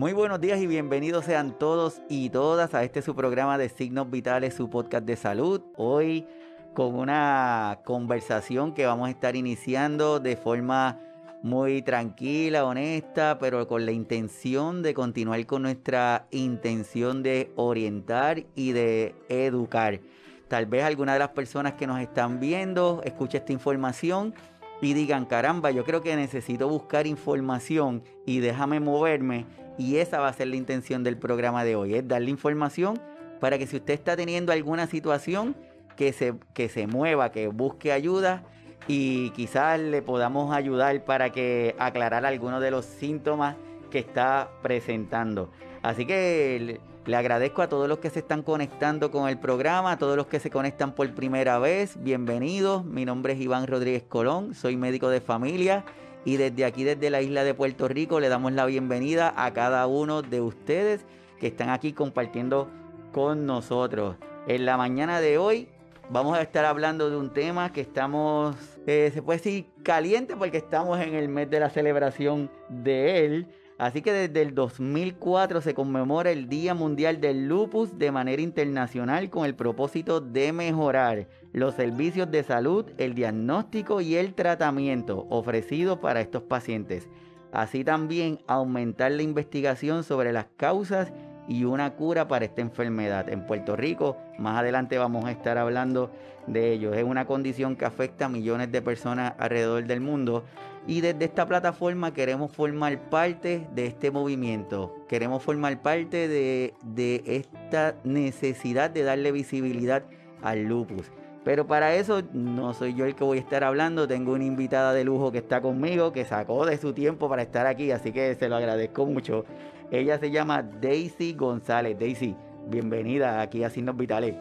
Muy buenos días y bienvenidos sean todos y todas a este su programa de Signos Vitales, su podcast de salud. Hoy con una conversación que vamos a estar iniciando de forma muy tranquila, honesta, pero con la intención de continuar con nuestra intención de orientar y de educar. Tal vez alguna de las personas que nos están viendo escuche esta información y digan, caramba, yo creo que necesito buscar información y déjame moverme. Y esa va a ser la intención del programa de hoy, es darle información para que si usted está teniendo alguna situación, que se, que se mueva, que busque ayuda y quizás le podamos ayudar para que aclarar algunos de los síntomas que está presentando. Así que le agradezco a todos los que se están conectando con el programa, a todos los que se conectan por primera vez. Bienvenidos. Mi nombre es Iván Rodríguez Colón, soy médico de familia y desde aquí, desde la isla de Puerto Rico, le damos la bienvenida a cada uno de ustedes que están aquí compartiendo con nosotros. En la mañana de hoy vamos a estar hablando de un tema que estamos, eh, se puede decir, caliente porque estamos en el mes de la celebración de él. Así que desde el 2004 se conmemora el Día Mundial del Lupus de manera internacional con el propósito de mejorar los servicios de salud, el diagnóstico y el tratamiento ofrecidos para estos pacientes. Así también aumentar la investigación sobre las causas y una cura para esta enfermedad. En Puerto Rico, más adelante vamos a estar hablando de ello. Es una condición que afecta a millones de personas alrededor del mundo y desde esta plataforma queremos formar parte de este movimiento, queremos formar parte de, esta necesidad de darle visibilidad al lupus. Pero para eso no soy yo el que voy a estar hablando, tengo una invitada de lujo que está conmigo, que sacó de su tiempo para estar aquí, así que se lo agradezco mucho. Ella se llama Daisy González. Daisy, bienvenida aquí a Signos Vitales.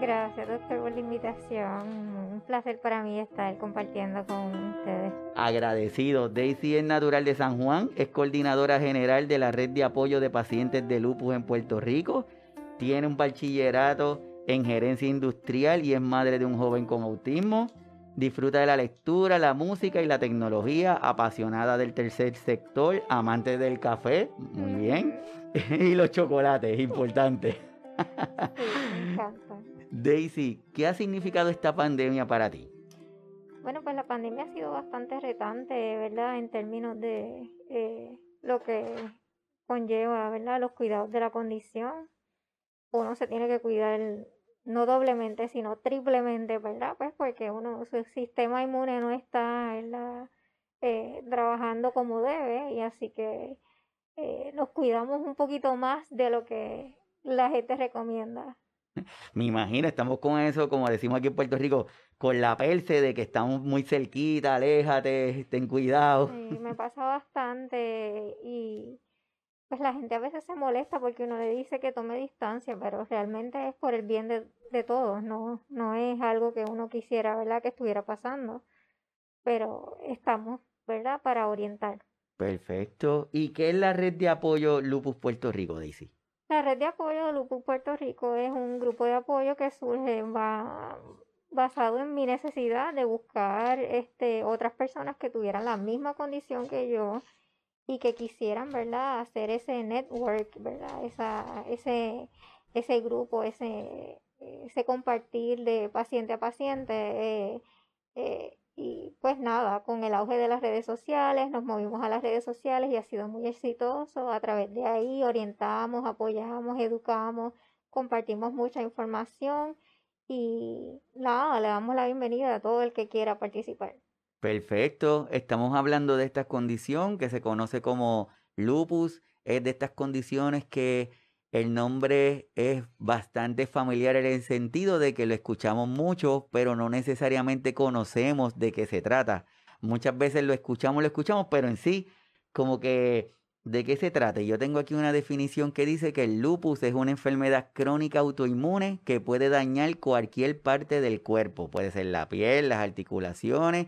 Gracias, doctor, por la invitación. Un placer para mí estar compartiendo con ustedes. Agradecido. Daisy es natural de San Juan, es coordinadora general de la red de apoyo de pacientes de lupus en Puerto Rico. Tiene un bachillerato en gerencia industrial y es madre de un joven con autismo. Disfruta de la lectura, la música y la tecnología, apasionada del tercer sector, amante del café, muy bien, y los chocolates, importante. Daisy, ¿qué ha significado esta pandemia para ti? Bueno, pues la pandemia ha sido bastante retante, ¿verdad? En términos de eh, lo que conlleva, ¿verdad? Los cuidados de la condición. Uno se tiene que cuidar no doblemente, sino triplemente, ¿verdad? Pues porque uno, su sistema inmune no está eh, trabajando como debe y así que eh, nos cuidamos un poquito más de lo que la gente recomienda. Me imagino, estamos con eso, como decimos aquí en Puerto Rico, con la perse de que estamos muy cerquita, aléjate, ten cuidado. Sí, me pasa bastante y pues la gente a veces se molesta porque uno le dice que tome distancia, pero realmente es por el bien de, de todos, no, no es algo que uno quisiera, ¿verdad?, que estuviera pasando, pero estamos, ¿verdad?, para orientar. Perfecto. ¿Y qué es la red de apoyo Lupus Puerto Rico, Daisy? La red de apoyo de Lupus Puerto Rico es un grupo de apoyo que surge va, basado en mi necesidad de buscar este, otras personas que tuvieran la misma condición que yo y que quisieran, ¿verdad?, hacer ese network, ¿verdad?, Esa, ese, ese grupo, ese, ese compartir de paciente a paciente. Eh, eh, y pues nada, con el auge de las redes sociales, nos movimos a las redes sociales y ha sido muy exitoso. A través de ahí orientamos, apoyamos, educamos, compartimos mucha información y nada, le damos la bienvenida a todo el que quiera participar. Perfecto, estamos hablando de esta condición que se conoce como lupus, es de estas condiciones que el nombre es bastante familiar en el sentido de que lo escuchamos mucho, pero no necesariamente conocemos de qué se trata. Muchas veces lo escuchamos, lo escuchamos, pero en sí, como que de qué se trata. Yo tengo aquí una definición que dice que el lupus es una enfermedad crónica autoinmune que puede dañar cualquier parte del cuerpo. Puede ser la piel, las articulaciones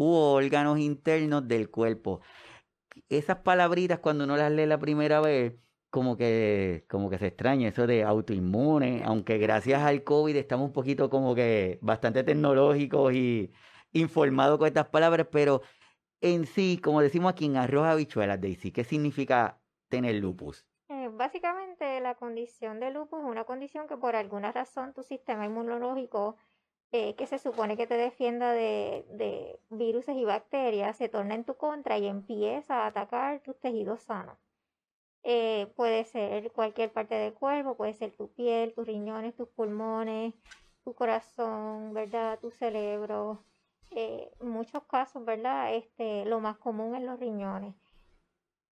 u órganos internos del cuerpo. Esas palabritas cuando uno las lee la primera vez, como que, como que se extraña eso de autoinmune, aunque gracias al COVID estamos un poquito como que bastante tecnológicos y informados con estas palabras, pero en sí, como decimos aquí en arroz habichuelas, Daisy, ¿qué significa tener lupus? Eh, básicamente la condición de lupus es una condición que por alguna razón tu sistema inmunológico eh, que se supone que te defienda de, de virus y bacterias se torna en tu contra y empieza a atacar tus tejidos sanos. Eh, puede ser cualquier parte del cuerpo, puede ser tu piel, tus riñones, tus pulmones, tu corazón, ¿verdad? Tu cerebro. en muchos casos, ¿verdad? Este, lo más común es los riñones.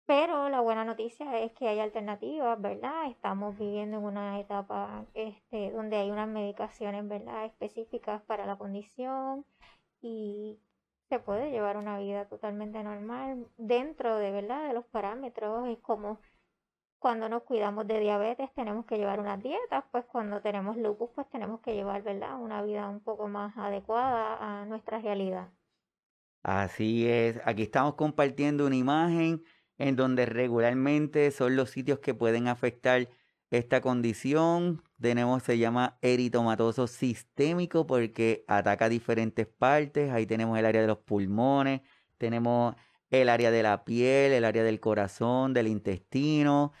Pero la buena noticia es que hay alternativas, ¿verdad? Estamos viviendo en una etapa este, donde hay unas medicaciones, ¿verdad? Específicas para la condición y se puede llevar una vida totalmente normal dentro de, ¿verdad? De los parámetros. Es como cuando nos cuidamos de diabetes tenemos que llevar unas dietas, pues cuando tenemos lupus pues tenemos que llevar, ¿verdad? Una vida un poco más adecuada a nuestra realidad. Así es, aquí estamos compartiendo una imagen en donde regularmente son los sitios que pueden afectar esta condición. Tenemos, se llama eritomatoso sistémico porque ataca diferentes partes. Ahí tenemos el área de los pulmones, tenemos el área de la piel, el área del corazón, del intestino.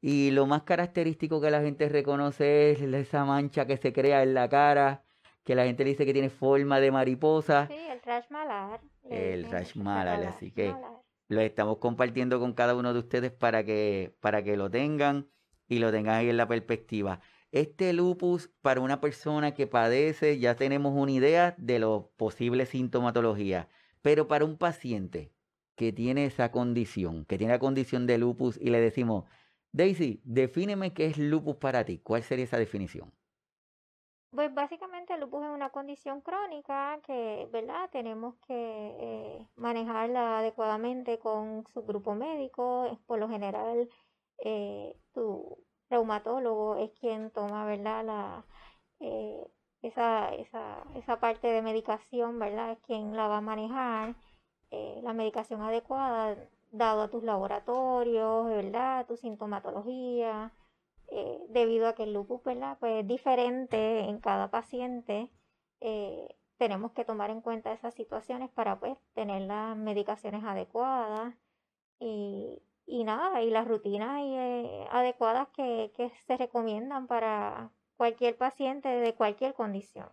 Y lo más característico que la gente reconoce es esa mancha que se crea en la cara, que la gente dice que tiene forma de mariposa. Sí, el rash malar. El rash malar, así que lo estamos compartiendo con cada uno de ustedes para que, para que lo tengan y lo tengan ahí en la perspectiva. Este lupus para una persona que padece, ya tenemos una idea de los posibles sintomatologías, pero para un paciente que tiene esa condición, que tiene la condición de lupus y le decimos, Daisy, defíneme qué es lupus para ti, ¿cuál sería esa definición? Pues básicamente el lupus es una condición crónica que, ¿verdad? Tenemos que eh, manejarla adecuadamente con su grupo médico. Por lo general, eh, tu reumatólogo es quien toma, ¿verdad? La, eh, esa, esa, esa parte de medicación, ¿verdad? Es quien la va a manejar. la medicación adecuada, dado a tus laboratorios, ¿verdad? Tu sintomatología eh, debido a que el lupus. Pues es diferente en cada paciente, eh, tenemos que tomar en cuenta esas situaciones para pues, tener las medicaciones adecuadas y, y nada, y las rutinas eh, adecuadas que, que se recomiendan para cualquier paciente de cualquier condición.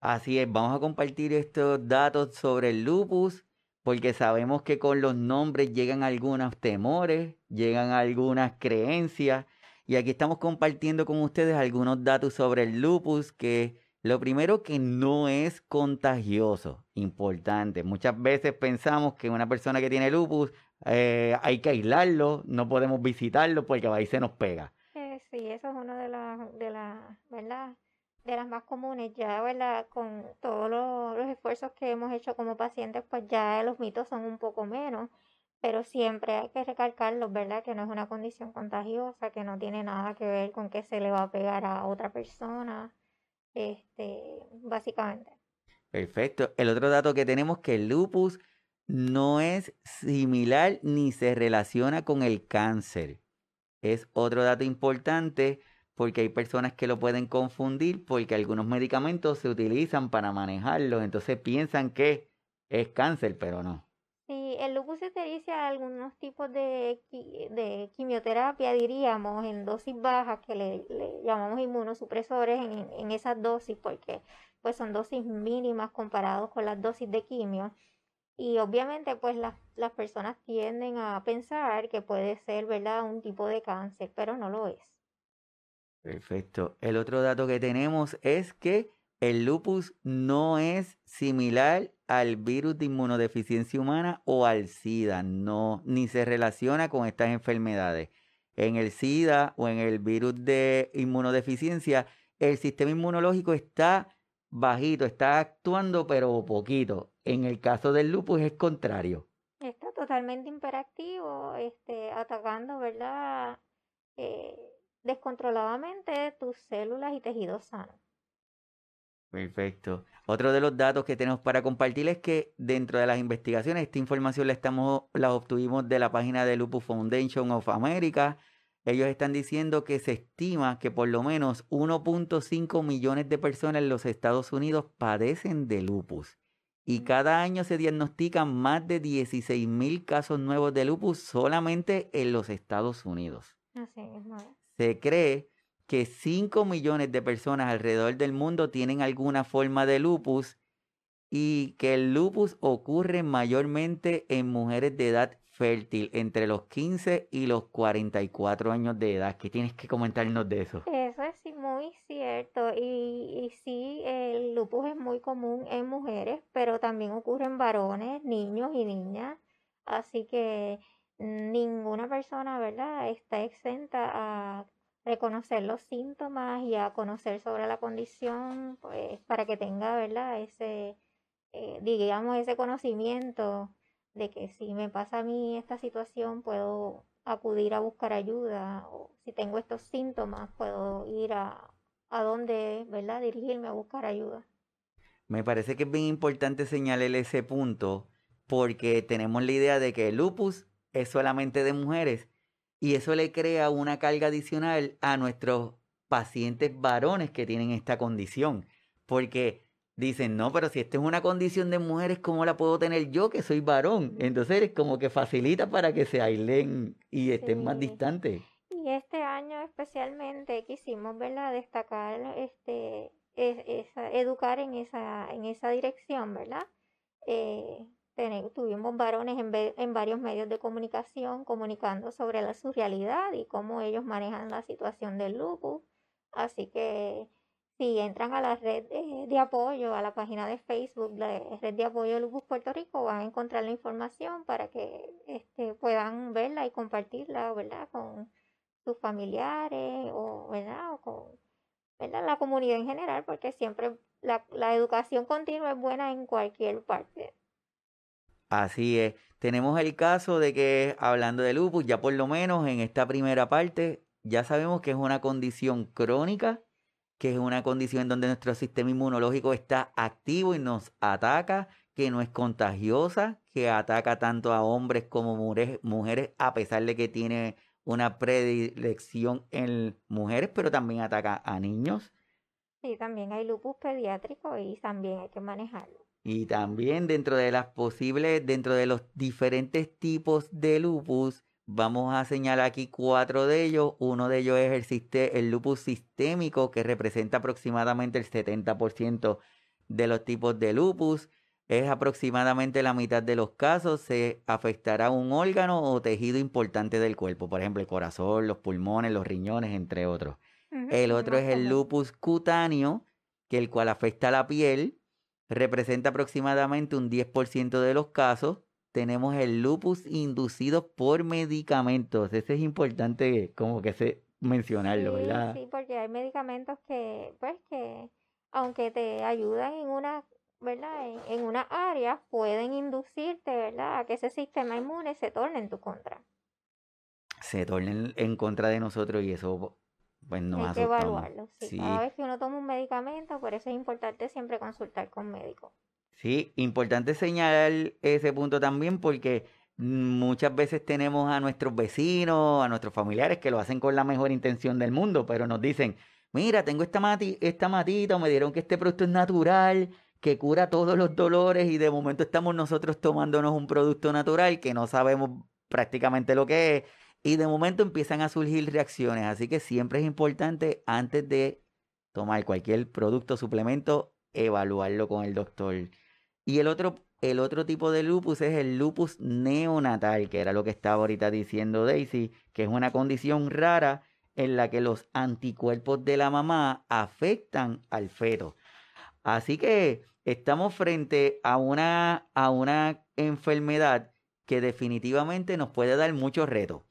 Así es, vamos a compartir estos datos sobre el lupus porque sabemos que con los nombres llegan algunos temores, llegan algunas creencias y aquí estamos compartiendo con ustedes algunos datos sobre el lupus, que lo primero que no es contagioso, importante. Muchas veces pensamos que una persona que tiene lupus eh, hay que aislarlo, no podemos visitarlo porque ahí se nos pega. Eh, sí, eso es una de las, de la, ¿verdad? De las más comunes ya, ¿verdad? Con todos los esfuerzos que hemos hecho como pacientes, pues ya los mitos son un poco menos pero siempre hay que recalcarlo, ¿verdad? Que no es una condición contagiosa, que no tiene nada que ver con que se le va a pegar a otra persona, este, básicamente. Perfecto. El otro dato que tenemos que el lupus no es similar ni se relaciona con el cáncer. Es otro dato importante porque hay personas que lo pueden confundir porque algunos medicamentos se utilizan para manejarlo, entonces piensan que es cáncer, pero no. Sí, el lupus se a algunos tipos de, de quimioterapia, diríamos, en dosis bajas, que le, llamamos inmunosupresores en, en, esas dosis, porque pues son dosis mínimas comparados con las dosis de quimio. Y obviamente pues las, las personas tienden a pensar que puede ser, ¿verdad?, un tipo de cáncer, pero no lo es. Perfecto. El otro dato que tenemos es que el lupus no es similar al virus de inmunodeficiencia humana o al SIDA, no, ni se relaciona con estas enfermedades. En el SIDA o en el virus de inmunodeficiencia, el sistema inmunológico está bajito, está actuando pero poquito. En el caso del lupus es contrario. Está totalmente imperactivo, este, atacando, ¿verdad? Eh, descontroladamente tus células y tejidos sanos. Perfecto. Otro de los datos que tenemos para compartir es que dentro de las investigaciones, esta información la, estamos, la obtuvimos de la página de Lupus Foundation of America. Ellos están diciendo que se estima que por lo menos 1.5 millones de personas en los Estados Unidos padecen de lupus. y cada año se diagnostican más de 16 mil casos nuevos de lupus solamente en los Estados Unidos. Así es. Se cree que 5 millones de personas alrededor del mundo tienen alguna forma de lupus y que el lupus ocurre mayormente en mujeres de edad fértil, entre los 15 y los 44 años de edad. ¿Qué tienes que comentarnos de eso? Eso es muy cierto. Y, y sí, el lupus es muy común en mujeres, pero también ocurre en varones, niños y niñas. Así que ninguna persona, ¿verdad?, está exenta a reconocer los síntomas y a conocer sobre la condición, pues para que tenga, ¿verdad?, ese, eh, digamos, ese conocimiento de que si me pasa a mí esta situación, puedo acudir a buscar ayuda, o si tengo estos síntomas, puedo ir a, a dónde, ¿verdad?, dirigirme a buscar ayuda. Me parece que es bien importante señalar ese punto porque tenemos la idea de que el lupus es solamente de mujeres y eso le crea una carga adicional a nuestros pacientes varones que tienen esta condición. Porque dicen, no, pero si esta es una condición de mujeres, ¿cómo la puedo tener yo que soy varón? Entonces es como que facilita para que se aislen y estén más distantes. Y este año especialmente quisimos, ¿verdad?, destacar, este, es- esa- educar en esa, en esa dirección, ¿verdad? Eh, tuvimos varones en, en varios medios de comunicación comunicando sobre la, su realidad y cómo ellos manejan la situación del lupus. Así que si entran a la red de, apoyo, a la página de Facebook, la red de apoyo Lupus Puerto Rico, van a encontrar la información para que este, puedan verla y compartirla, ¿verdad? Con sus familiares o, ¿verdad? O con la comunidad en general, porque siempre la educación continua es buena en cualquier parte. Así es. Tenemos el caso de que, hablando de lupus, ya por lo menos en esta primera parte, ya sabemos que es una condición crónica, que es una condición en donde nuestro sistema inmunológico está activo y nos ataca, que no es contagiosa, que ataca tanto a hombres como mujeres, a pesar de que tiene una predilección en mujeres, pero también ataca a niños. Sí, también hay lupus pediátrico y también hay que manejarlo. Y también dentro de las posibles, dentro de los diferentes tipos de lupus, vamos a señalar aquí cuatro de ellos. Uno de ellos es el, lupus sistémico, que representa aproximadamente el 70% de los tipos de lupus. Es aproximadamente la mitad de los casos. Se afectará un órgano o tejido importante del cuerpo, por ejemplo, el corazón, los pulmones, los riñones, entre otros. El otro es el lupus cutáneo, que el cual afecta a la piel, representa aproximadamente un 10% de los casos. Tenemos el lupus inducido por medicamentos. Ese es importante como que se mencionarlo, Sí, ¿verdad? sí, porque hay medicamentos que, pues, que aunque te ayudan en una, ¿verdad? En, en una área, pueden inducirte, ¿verdad? A que ese sistema inmune se torne en tu contra. Se tornen en contra de nosotros y eso pues nos Hay que evaluarlo. Sí, Sí. cada vez que uno toma un medicamento, por eso es importante siempre consultar con médico. Sí, importante señalar ese punto también porque muchas veces tenemos a nuestros vecinos, a nuestros familiares que lo hacen con la mejor intención del mundo, pero nos dicen, mira, tengo esta, mati esta matita, o me dieron que este producto es natural, que cura todos los dolores y de momento estamos nosotros tomándonos un producto natural que no sabemos prácticamente lo que es y de momento empiezan a surgir reacciones, así que siempre es importante antes de tomar cualquier producto, suplemento, evaluarlo con el doctor. Y el otro, el otro tipo de lupus es el lupus neonatal, que era lo que estaba ahorita diciendo Daisy, que es una condición rara en la que los anticuerpos de la mamá afectan al feto. Así que estamos frente a una, a una enfermedad que definitivamente nos puede dar muchos retos.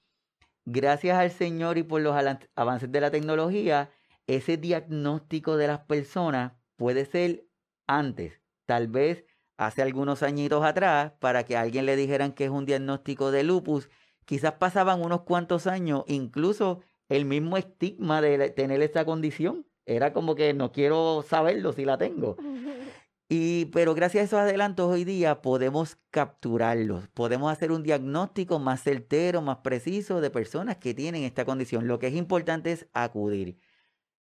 Gracias al Señor y por los avances de la tecnología, ese diagnóstico de las personas puede ser antes, tal vez hace algunos añitos atrás, para que alguien le dijeran que es un diagnóstico de lupus, quizás pasaban unos cuantos años, incluso el mismo estigma de tener esa condición. Era como que no quiero saberlo si la tengo. Y, pero gracias a esos adelantos hoy día podemos capturarlos, podemos hacer un diagnóstico más certero, más preciso de personas que tienen esta condición. Lo que es importante es acudir.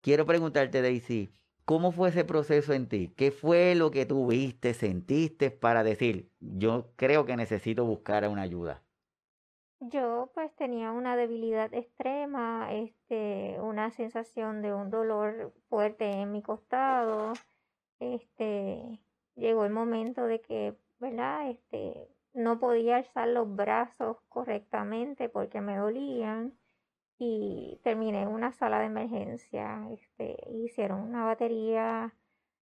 Quiero preguntarte, Daisy, ¿Cómo fue ese proceso en ti? ¿Qué fue lo que tuviste, sentiste para decir, yo creo que necesito buscar una ayuda? Yo pues tenía una debilidad extrema, este, una sensación de un dolor fuerte en mi costado. Este, llegó el momento de que, ¿verdad? Este, no podía alzar los brazos correctamente porque me dolían y terminé en una sala de emergencia. Este, hicieron una batería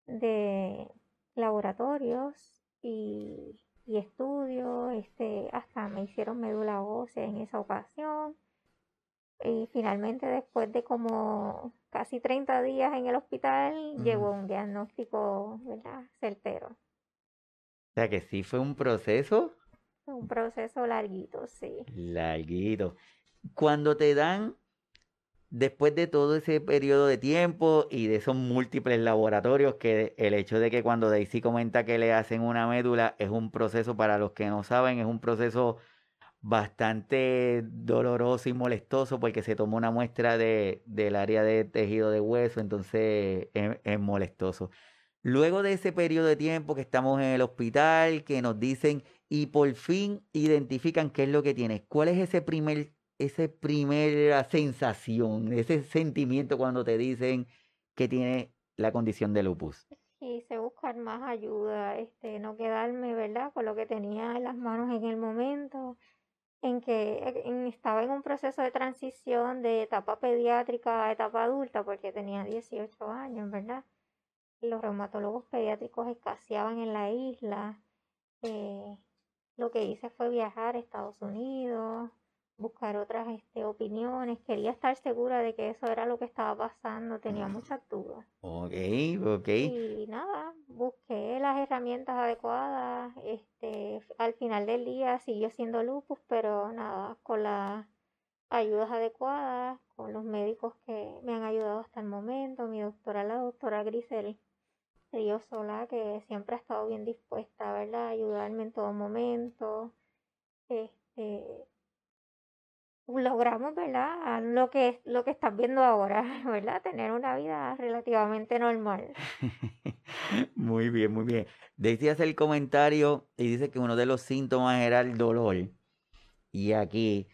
de laboratorios y, y estudios, este, hasta me hicieron médula ósea en esa ocasión. Y finalmente, después de como casi 30 días en el hospital, llegó un diagnóstico, ¿verdad? Certero. O sea que sí fue un proceso. Un proceso larguito, sí. Larguito cuando te dan, después de todo ese periodo de tiempo y de esos múltiples laboratorios, que el hecho de que cuando Daisy comenta que le hacen una médula es un proceso, para los que no saben, es un proceso bastante doloroso y molestoso porque se toma una muestra de, del área de tejido de hueso, entonces es, es molestoso. Luego de ese periodo de tiempo que estamos en el hospital, que nos dicen y por fin identifican qué es lo que tienes, ¿cuál es ese primer esa primera sensación, ese sentimiento cuando te dicen que tiene la condición de lupus? Quise buscar más ayuda, este, no quedarme, ¿verdad?, con lo que tenía en las manos en el momento en que eh, estaba en un proceso de transición de etapa pediátrica a etapa adulta, porque tenía 18 años, ¿verdad? Los reumatólogos pediátricos escaseaban en la isla. Eh, lo que hice fue viajar a Estados Unidos, buscar otras este, opiniones, quería estar segura de que eso era lo que estaba pasando, tenía muchas dudas. Ok, ok. Y nada, busqué las herramientas adecuadas, este, al final del día siguió siendo lupus, pero nada, con las ayudas adecuadas, con los médicos que me han ayudado hasta el momento, mi doctora, la doctora Grisel Río Sola, que siempre ha estado bien dispuesta, ¿verdad?, a ayudarme en todo momento. Este, logramos, ¿verdad? Lo que, lo que estás viendo ahora, ¿verdad? Tener una vida relativamente normal. muy bien, muy bien. Hace el comentario y dice que uno de los síntomas era el dolor. Y aquí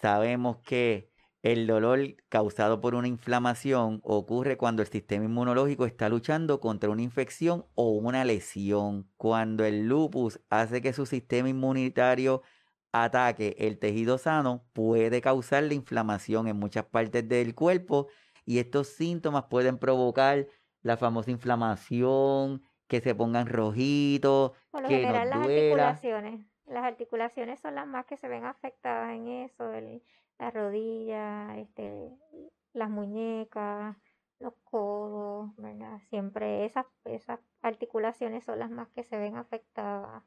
sabemos que el dolor causado por una inflamación ocurre cuando el sistema inmunológico está luchando contra una infección o una lesión. Cuando el lupus hace que su sistema inmunitario ataque el tejido sano puede causar la inflamación en muchas partes del cuerpo y estos síntomas pueden provocar la famosa inflamación, que se pongan rojitos, Por lo que general, nos las duela. articulaciones. Las articulaciones son las más que se ven afectadas en eso, el- la rodilla, este, las muñecas, los codos, ¿verdad? Siempre esas, esas articulaciones son las más que se ven afectadas.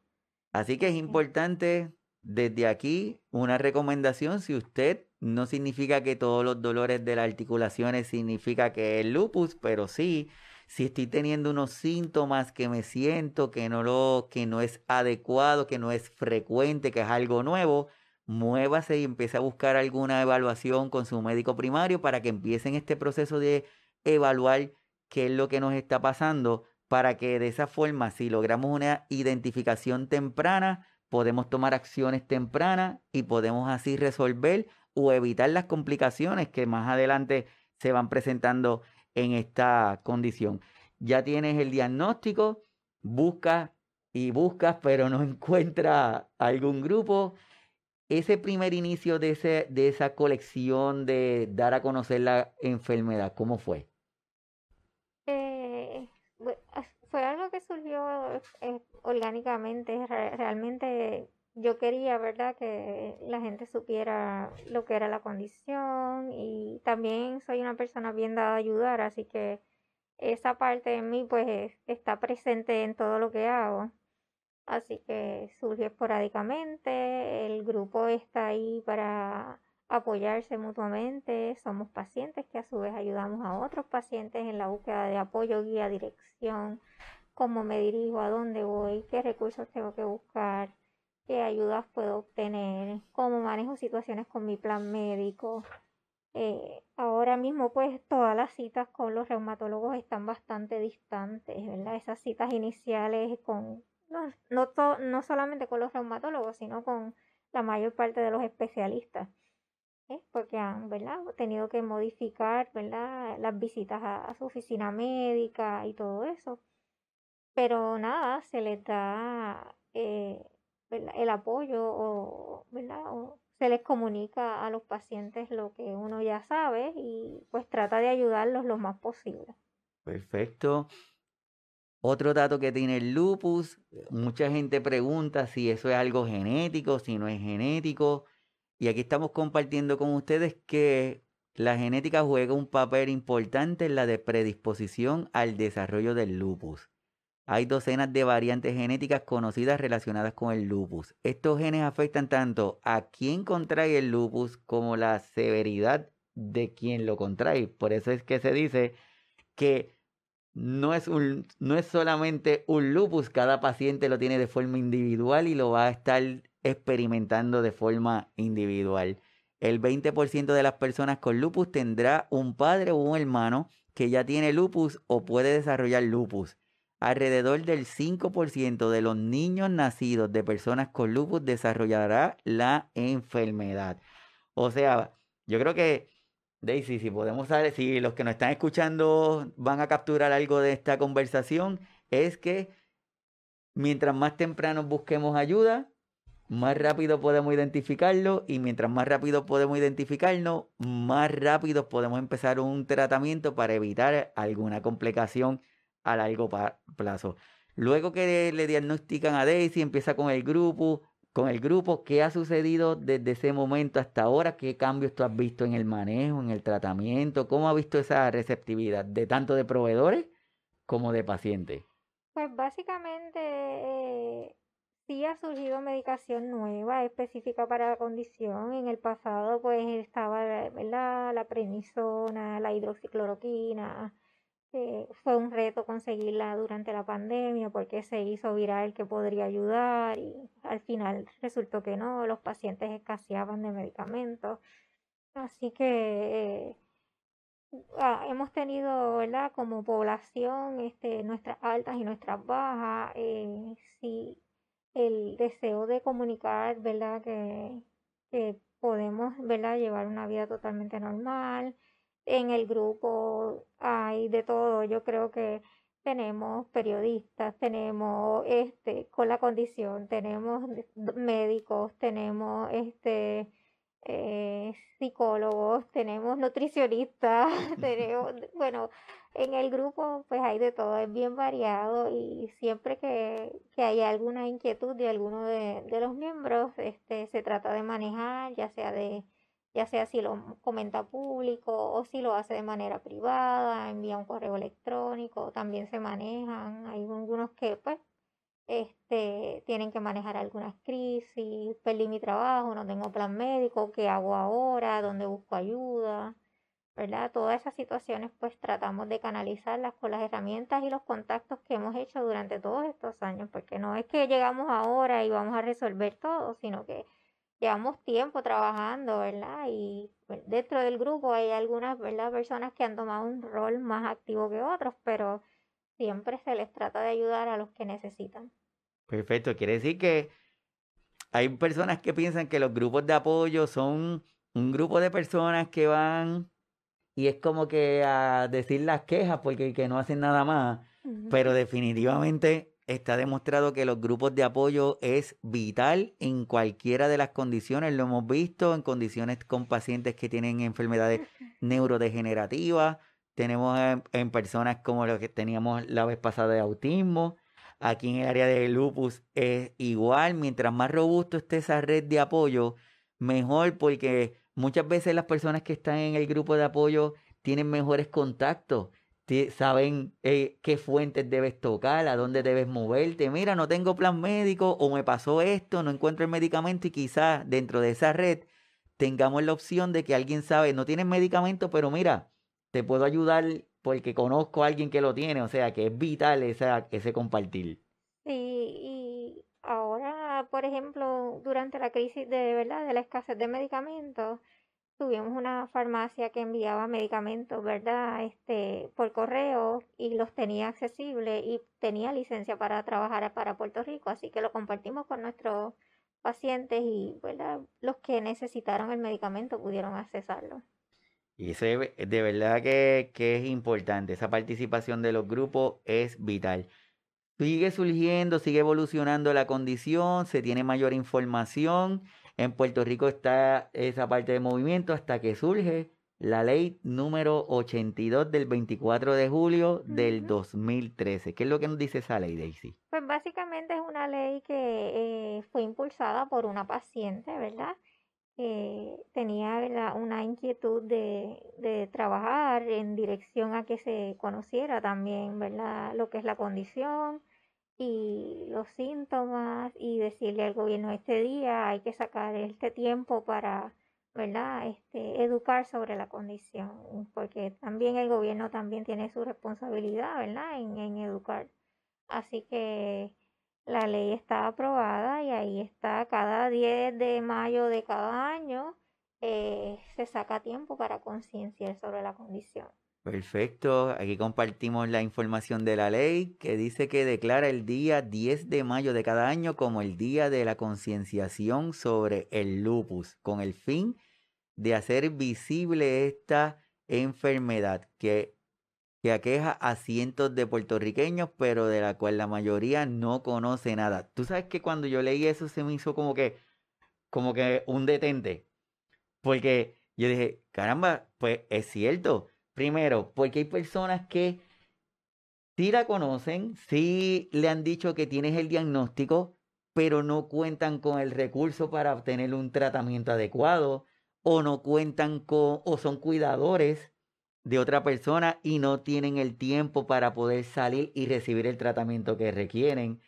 Así que es importante desde aquí una recomendación, si usted no significa que todos los dolores de las articulaciones significa que es lupus, pero sí, si estoy teniendo unos síntomas que me siento que no lo que no es adecuado, que no es frecuente, que es algo nuevo, muévase y empiece a buscar alguna evaluación con su médico primario para que empiecen este proceso de evaluar qué es lo que nos está pasando para que de esa forma, si logramos una identificación temprana, podemos tomar acciones tempranas y podemos así resolver o evitar las complicaciones que más adelante se van presentando en esta condición. Ya tienes el diagnóstico, buscas y buscas, pero no encuentras algún grupo. Ese primer inicio de, ese, de esa colección de dar a conocer la enfermedad, ¿cómo fue? Eh, bu- as- fue algo que orgánicamente. re- realmente yo quería, ¿verdad?, que la gente supiera lo que era la condición y también soy una persona bien dada a ayudar, así que esa parte de mí pues está presente en todo lo que hago. Así que surgió esporádicamente, el grupo está ahí para apoyarse mutuamente, somos pacientes que a su vez ayudamos a otros pacientes en la búsqueda de apoyo, guía, dirección, cómo me dirijo, a dónde voy, qué recursos tengo que buscar, qué ayudas puedo obtener, cómo manejo situaciones con mi plan médico. Eh, ahora mismo pues todas las citas con los reumatólogos están bastante distantes, ¿verdad? Esas citas iniciales con, no, no, no solamente con los reumatólogos, sino con la mayor parte de los especialistas, ¿eh? porque han ¿verdad? tenido que modificar ¿verdad? las visitas a, su oficina médica y todo eso. Pero nada, se les da eh, el apoyo o, ¿verdad? o se les comunica a los pacientes lo que uno ya sabe y pues trata de ayudarlos lo más posible. Perfecto. Otro dato que tiene el lupus, mucha gente pregunta si eso es algo genético, si no es genético. Y aquí estamos compartiendo con ustedes que la genética juega un papel importante en la de predisposición al desarrollo del lupus. Hay docenas de variantes genéticas conocidas relacionadas con el lupus. Estos genes afectan tanto a quien contrae el lupus como la severidad de quien lo contrae. Por eso es que se dice que no es, un, no es solamente un lupus, cada paciente lo tiene de forma individual y lo va a estar experimentando de forma individual. El 20% de las personas con lupus tendrá un padre o un hermano que ya tiene lupus o puede desarrollar lupus. Alrededor del 5% de los niños nacidos de personas con lupus desarrollará la enfermedad. O sea, yo creo que Daisy, si podemos saber, si los que nos están escuchando van a capturar algo de esta conversación, es que mientras más temprano busquemos ayuda, más rápido podemos identificarlo y mientras más rápido podemos identificarlo, más rápido podemos empezar un tratamiento para evitar alguna complicación a largo plazo. Luego que le diagnostican a Daisy, empieza con el grupo, con el grupo, ¿qué ha sucedido desde ese momento hasta ahora? ¿Qué cambios tú has visto en el manejo, en el tratamiento? ¿Cómo has visto esa receptividad de tanto de proveedores como de pacientes? Pues básicamente eh, sí ha surgido medicación nueva específica para la condición. En el pasado pues estaba ¿verdad? la prednisona, la hidroxicloroquina, eh, fue un reto conseguirla durante la pandemia porque se hizo viral que podría ayudar y al final resultó que no, los pacientes escaseaban de medicamentos. Así que ah, hemos tenido, ¿verdad? Como población, este, nuestras altas y nuestras bajas, eh, sí, el deseo de comunicar, ¿verdad? Que, que podemos, ¿verdad? Llevar una vida totalmente normal en el grupo hay de todo. Yo creo que tenemos periodistas, tenemos este con la condición, tenemos médicos, tenemos este eh, psicólogos, tenemos nutricionistas, tenemos, bueno, en el grupo pues hay de todo, es bien variado y siempre que, que hay alguna inquietud de alguno de, de los miembros, este, se trata de manejar, ya sea de ya sea si lo comenta público o si lo hace de manera privada, envía un correo electrónico, también se manejan, hay algunos que pues este, tienen que manejar algunas crisis, perdí mi trabajo, no tengo plan médico, ¿qué hago ahora? ¿Dónde busco ayuda? ¿Verdad? Todas esas situaciones pues tratamos de canalizarlas con las herramientas y los contactos que hemos hecho durante todos estos años, porque no es que llegamos ahora y vamos a resolver todo, sino que llevamos tiempo trabajando, ¿verdad? Y pues, dentro del grupo hay algunas, ¿verdad? Personas que han tomado un rol más activo que otros, pero siempre se les trata de ayudar a los que necesitan. Perfecto, quiere decir que hay personas que piensan que los grupos de apoyo son un grupo de personas que van y es como que a decir las quejas porque que no hacen nada más, pero definitivamente está demostrado que los grupos de apoyo es vital en cualquiera de las condiciones. Lo hemos visto en condiciones con pacientes que tienen enfermedades neurodegenerativas. Tenemos en, personas como lo que teníamos la vez pasada de autismo. Aquí en el área de lupus es igual. Mientras más robusto esté esa red de apoyo, mejor porque muchas veces las personas que están en el grupo de apoyo tienen mejores contactos saben eh, qué fuentes debes tocar, a dónde debes moverte. Mira, no tengo plan médico o me pasó esto, no encuentro el medicamento y quizás dentro de esa red tengamos la opción de que alguien sabe, no tienes medicamento, pero mira, te puedo ayudar porque conozco a alguien que lo tiene, o sea que es vital esa, ese compartir. Sí, y ahora, por ejemplo, durante la crisis de verdad de la escasez de medicamentos, tuvimos una farmacia que enviaba medicamentos, ¿verdad? Este, por correo y los tenía accesibles y tenía licencia para trabajar para Puerto Rico, así que lo compartimos con nuestros pacientes y, ¿verdad? Los que necesitaron el medicamento pudieron accesarlo. Y eso de verdad que, que es importante, esa participación de los grupos es vital. Sigue surgiendo, sigue evolucionando la condición, se tiene mayor información en Puerto Rico está esa parte de movimiento hasta que surge la ley número 82 del 24 de julio del 2013. ¿Qué es lo que nos dice esa ley, Daisy? Pues básicamente es una ley que eh, fue impulsada por una paciente, ¿verdad? Que tenía una inquietud de, de, trabajar en dirección a que se conociera también, ¿verdad? Lo que es la condición, y los síntomas y decirle al gobierno este día hay que sacar este tiempo para verdad este educar sobre la condición porque también el gobierno también tiene su responsabilidad verdad en, en educar. Así que la ley está aprobada y ahí está cada 10 de mayo de cada año eh, se saca tiempo para concienciar sobre la condición Perfecto, aquí compartimos la información de la ley que dice que declara el día 10 de mayo de cada año como el día de la concienciación sobre el lupus, con el fin de hacer visible esta enfermedad que, que aqueja a cientos de puertorriqueños, pero de la cual la mayoría no conoce nada. Tú sabes que cuando yo leí eso se me hizo como que, como que un detente, porque yo dije, caramba, pues es cierto Primero, porque hay personas que sí la conocen, sí le han dicho que tienes el diagnóstico, pero no cuentan con el recurso para obtener un tratamiento adecuado, o no cuentan con, o son cuidadores de otra persona y no tienen el tiempo para poder salir y recibir el tratamiento que requieren.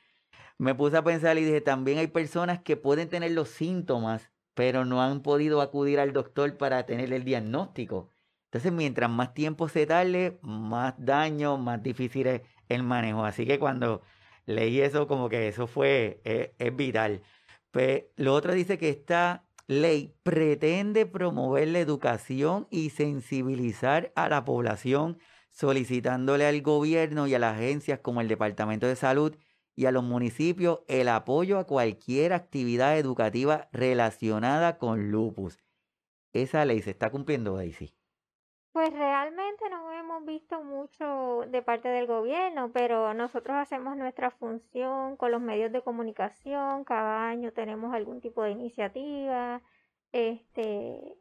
Me puse a pensar y dije, también hay personas que pueden tener los síntomas, pero no han podido acudir al doctor para tener el diagnóstico. Entonces, mientras más tiempo se tarde, más daño, más difícil es el manejo. Así que cuando leí eso, como que eso fue, eh, es, vital. Pues, lo otro dice que esta ley pretende promover la educación y sensibilizar a la población, solicitándole al gobierno y a las agencias como el Departamento de Salud y a los municipios el apoyo a cualquier actividad educativa relacionada con lupus. Esa ley se está cumpliendo, Daisy. Pues realmente no hemos visto mucho de parte del gobierno, pero nosotros hacemos nuestra función con los medios de comunicación, cada año tenemos algún tipo de iniciativa, este,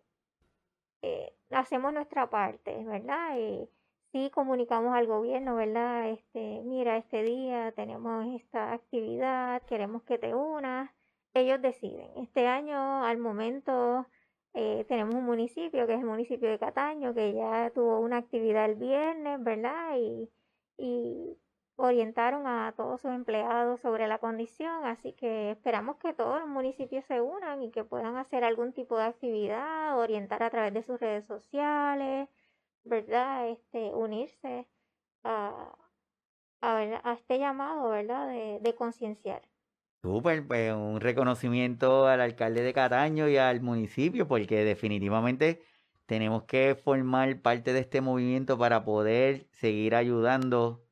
eh, hacemos nuestra parte, ¿verdad? Y sí comunicamos al gobierno, ¿verdad? Este, mira, este día tenemos esta actividad, queremos que te unas. Ellos deciden. Este año, al momento, eh, tenemos un municipio que es el municipio de Cataño, que ya tuvo una actividad el viernes, ¿verdad? Y, y orientaron a todos sus empleados sobre la condición, así que esperamos que todos los municipios se unan y que puedan hacer algún tipo de actividad, orientar a través de sus redes sociales, ¿verdad? Este, unirse a, a, este llamado, ¿verdad? De, de concienciar. Súper, pues un reconocimiento al alcalde de Cataño y al municipio, porque definitivamente tenemos que formar parte de este movimiento para poder seguir ayudando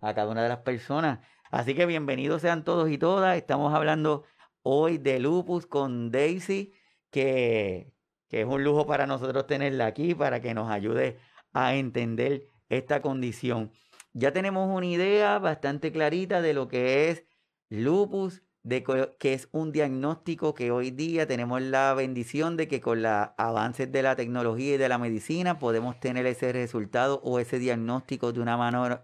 a cada una de las personas. Así que bienvenidos sean todos y todas. Estamos hablando hoy de lupus con Daisy, que, que es un lujo para nosotros tenerla aquí, para que nos ayude a entender esta condición. Ya tenemos una idea bastante clarita de lo que es lupus de que es un diagnóstico que hoy día tenemos la bendición de que con los avances de la tecnología y de la medicina podemos tener ese resultado o ese diagnóstico de una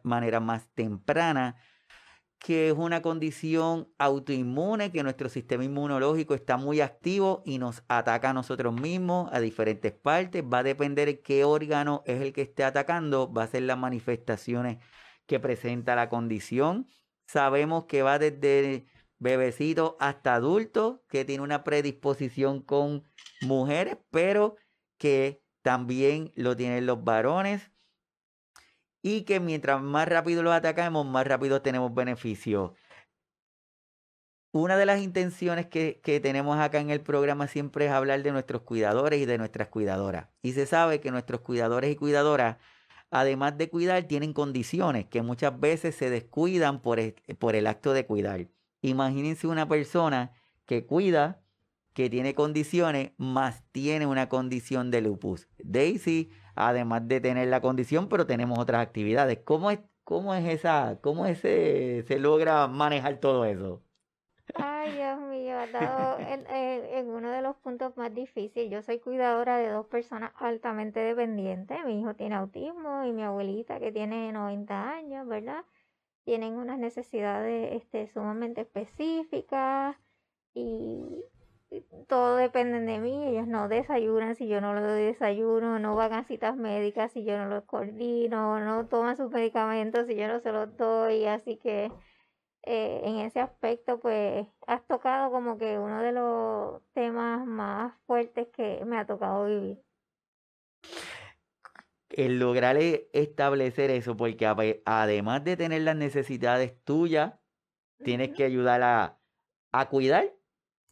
manera más temprana, que es una condición autoinmune, que nuestro sistema inmunológico está muy activo y nos ataca a nosotros mismos, a diferentes partes. Va a depender qué órgano es el que esté atacando, va a ser las manifestaciones que presenta la condición. Sabemos que va desde bebecito hasta adulto que tiene una predisposición con mujeres, pero que también lo tienen los varones. Y que mientras más rápido los atacamos, más rápido tenemos beneficio. una de las intenciones que, que, tenemos acá en el programa siempre es hablar de nuestros cuidadores y de nuestras cuidadoras. Y se sabe que nuestros cuidadores y cuidadoras, además de cuidar, tienen condiciones que muchas veces se descuidan por por el acto de cuidar. Imagínense una persona que cuida, que tiene condiciones, más tiene una condición de lupus. Daisy, además de tener la condición, pero tenemos otras actividades. ¿Cómo es, cómo es esa, cómo ese, se logra manejar todo eso? Ay, Dios mío, ha dado en, en, uno de los puntos más difíciles. Yo soy cuidadora de dos personas altamente dependientes. Mi hijo tiene autismo y mi abuelita que tiene 90 años, ¿verdad? Tienen unas necesidades este, sumamente específicas y todo depende de mí. Ellos no desayunan si yo no doy desayuno, no van a citas médicas si yo no los coordino, no toman sus medicamentos si yo no se los doy. Así que eh, en ese aspecto, pues has tocado como que uno de los temas más fuertes que me ha tocado vivir. El lograr e, establecer eso, porque además de tener las necesidades tuyas, tienes que ayudar a, a cuidar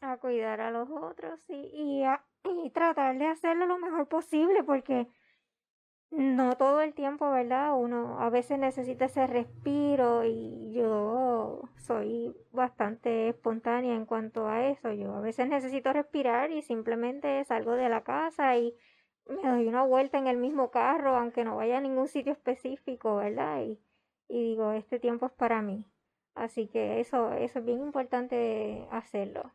a cuidar a los otros y, y tratar de hacerlo lo mejor posible porque no todo el tiempo, ¿verdad? Uno a veces necesita ese respiro y yo soy bastante espontánea en cuanto a eso. Yo a veces necesito respirar y simplemente salgo de la casa y me doy una vuelta en el mismo carro, aunque no vaya a ningún sitio específico, ¿verdad? Y, y digo, este tiempo es para mí. Así que eso, eso es bien importante hacerlo.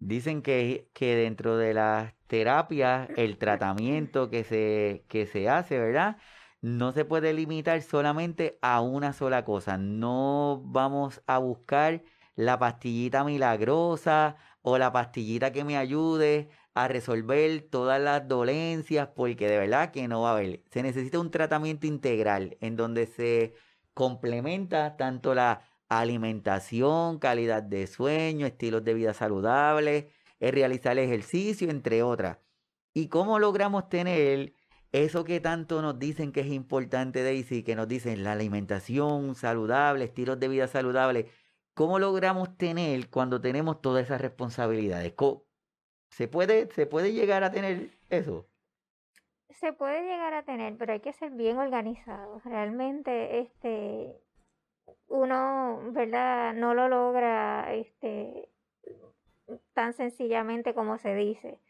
Dicen que, que dentro de las terapias, el tratamiento que se, que se hace, ¿verdad? No se puede limitar solamente a una sola cosa. No vamos a buscar la pastillita milagrosa o la pastillita que me ayude a resolver todas las dolencias, porque de verdad que no va a haber. Se necesita un tratamiento integral en donde se complementa tanto la alimentación, calidad de sueño, estilos de vida saludables, es realizar ejercicio, entre otras. ¿Y cómo logramos tener eso que tanto nos dicen que es importante, Daisy, que nos dicen la alimentación saludable, estilos de vida saludables? ¿Cómo logramos tener cuando tenemos todas esas responsabilidades? ¿Se puede, ¿Se puede llegar a tener eso? Se puede llegar a tener, pero hay que ser bien organizado. Realmente, este, uno, ¿verdad? No lo logra este, tan sencillamente como se dice.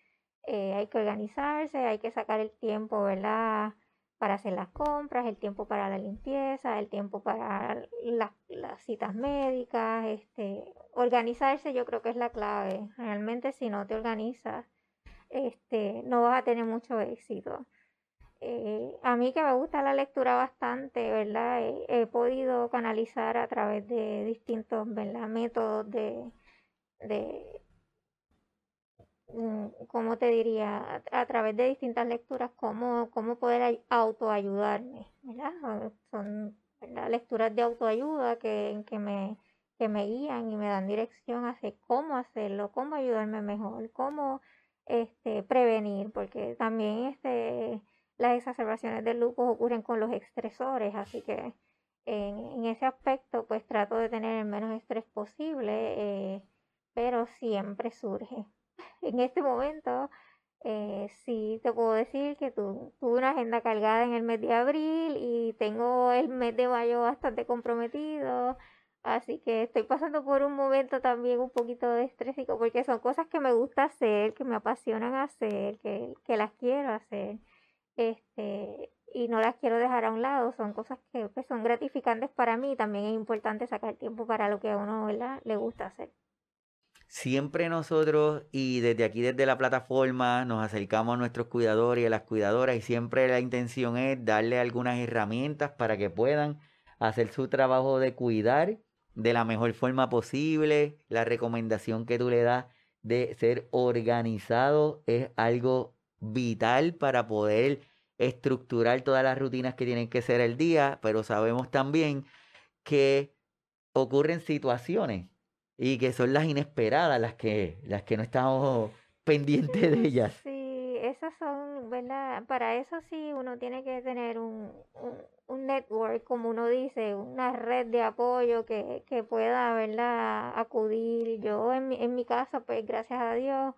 Eh, hay que organizarse, hay que sacar el tiempo, ¿verdad? Para hacer las compras, el tiempo para la limpieza, el tiempo para las, las citas médicas, este, organizarse yo creo que es la clave. Realmente si no te organizas, este, no vas a tener mucho éxito. Eh, a mí que me gusta la lectura bastante, ¿verdad? He, podido canalizar a través de distintos, ¿verdad? Métodos de, de ¿cómo te diría? A, través de distintas lecturas, cómo, cómo poder autoayudarme, ¿verdad? Son lecturas de autoayuda que, que, me, que me guían y me dan dirección hacia cómo hacerlo, cómo ayudarme mejor, cómo este, prevenir, porque también este las exacerbaciones del lupus ocurren con los estresores, así que en, ese aspecto pues trato de tener el menos estrés posible, eh, pero siempre surge. En este momento eh, sí te puedo decir que tuve una agenda cargada en el mes de abril y tengo el mes de mayo bastante comprometido. Así que estoy pasando por un momento también un poquito de estrésico porque son cosas que me gusta hacer, que me apasionan hacer, que, que las quiero hacer este, y no las quiero dejar a un lado, son cosas que pues, son gratificantes para mí, también es importante sacar tiempo para lo que a uno le gusta hacer. Siempre nosotros y desde aquí, desde la plataforma, nos acercamos a nuestros cuidadores y a las cuidadoras y siempre la intención es darle algunas herramientas para que puedan hacer su trabajo de cuidar de la mejor forma posible. La recomendación que tú le das de ser organizado es algo vital para poder estructurar todas las rutinas que tienen que ser el día, pero sabemos también que ocurren situaciones y que son las inesperadas las que, las que no estamos pendientes de ellas. Sí, esas son, ¿verdad? Para eso sí uno tiene que tener un, un, network, como uno dice, una red de apoyo que, que pueda, ¿verdad? Acudir. Yo en mi, en mi casa, pues gracias a Dios,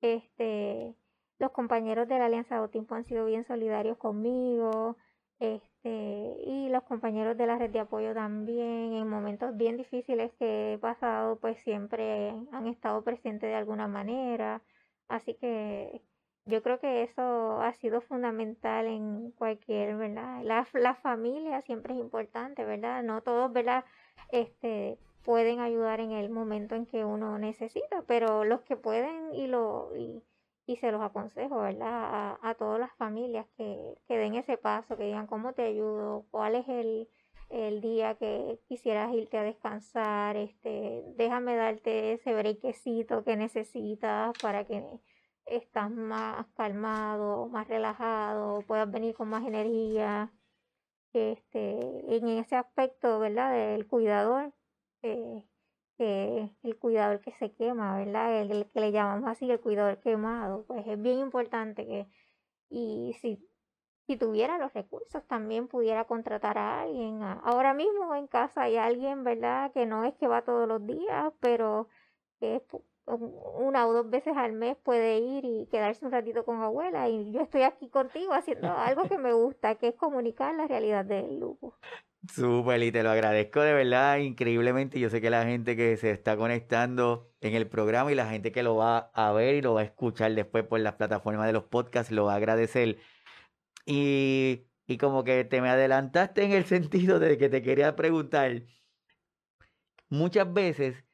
este, los compañeros de la Alianza Autismo han sido bien solidarios conmigo. Este, y los compañeros de la red de apoyo también, en momentos bien difíciles que he pasado, pues siempre han estado presentes de alguna manera. Así que yo creo que eso ha sido fundamental en cualquier, ¿verdad? La, la familia siempre es importante, ¿verdad? No todos, ¿verdad? Este, pueden ayudar en el momento en que uno necesita, pero los que pueden y lo y, y se los aconsejo, ¿verdad? A, a todas las familias que, que, den ese paso, que digan cómo te ayudo, cuál es el, el día que quisieras irte a descansar, este, déjame darte ese brequecito que necesitas para que estás más calmado, más relajado, puedas venir con más energía. Este, en ese aspecto, ¿verdad? Del cuidador, eh, que el cuidador que se quema, ¿verdad? El, que le llamamos así el cuidador quemado, pues es bien importante que, y si, si tuviera los recursos también pudiera contratar a alguien. Ahora mismo en casa hay alguien, ¿verdad? Que no es que va todos los días, pero que es una o dos veces al mes puede ir y quedarse un ratito con abuela y yo estoy aquí contigo haciendo algo que me gusta, que es comunicar la realidad del lupus. Súper, y te lo agradezco de verdad increíblemente. Yo sé que la gente que se está conectando en el programa y la gente que lo va a ver y lo va a escuchar después por las plataformas de los podcasts lo va a agradecer. Y, y como que te me adelantaste en el sentido de que te quería preguntar, muchas veces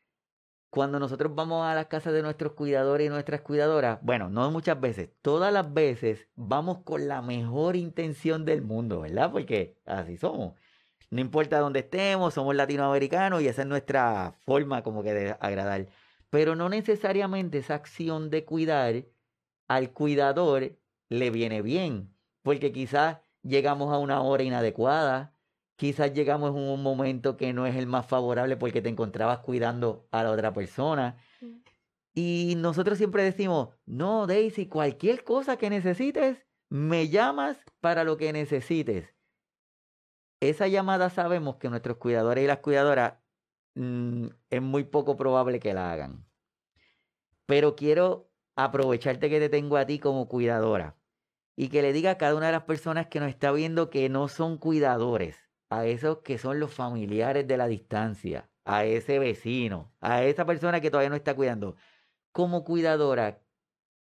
cuando nosotros vamos a las casas de nuestros cuidadores y nuestras cuidadoras, bueno, no muchas veces, todas las veces vamos con la mejor intención del mundo, ¿verdad? Porque así somos. No importa dónde estemos, somos latinoamericanos y esa es nuestra forma como que de agradar. Pero no necesariamente esa acción de cuidar al cuidador le viene bien, porque quizás llegamos a una hora inadecuada, quizás llegamos en un momento que no es el más favorable porque te encontrabas cuidando a la otra persona. Y nosotros siempre decimos, no, Daisy, cualquier cosa que necesites, me llamas para lo que necesites esa llamada sabemos que nuestros cuidadores y las cuidadoras mm, es muy poco probable que la hagan. Pero quiero aprovecharte que te tengo a ti como cuidadora y que le diga a cada una de las personas que nos está viendo que no son cuidadores, a esos que son los familiares de la distancia, a ese vecino, a esa persona que todavía no está cuidando. Como cuidadora,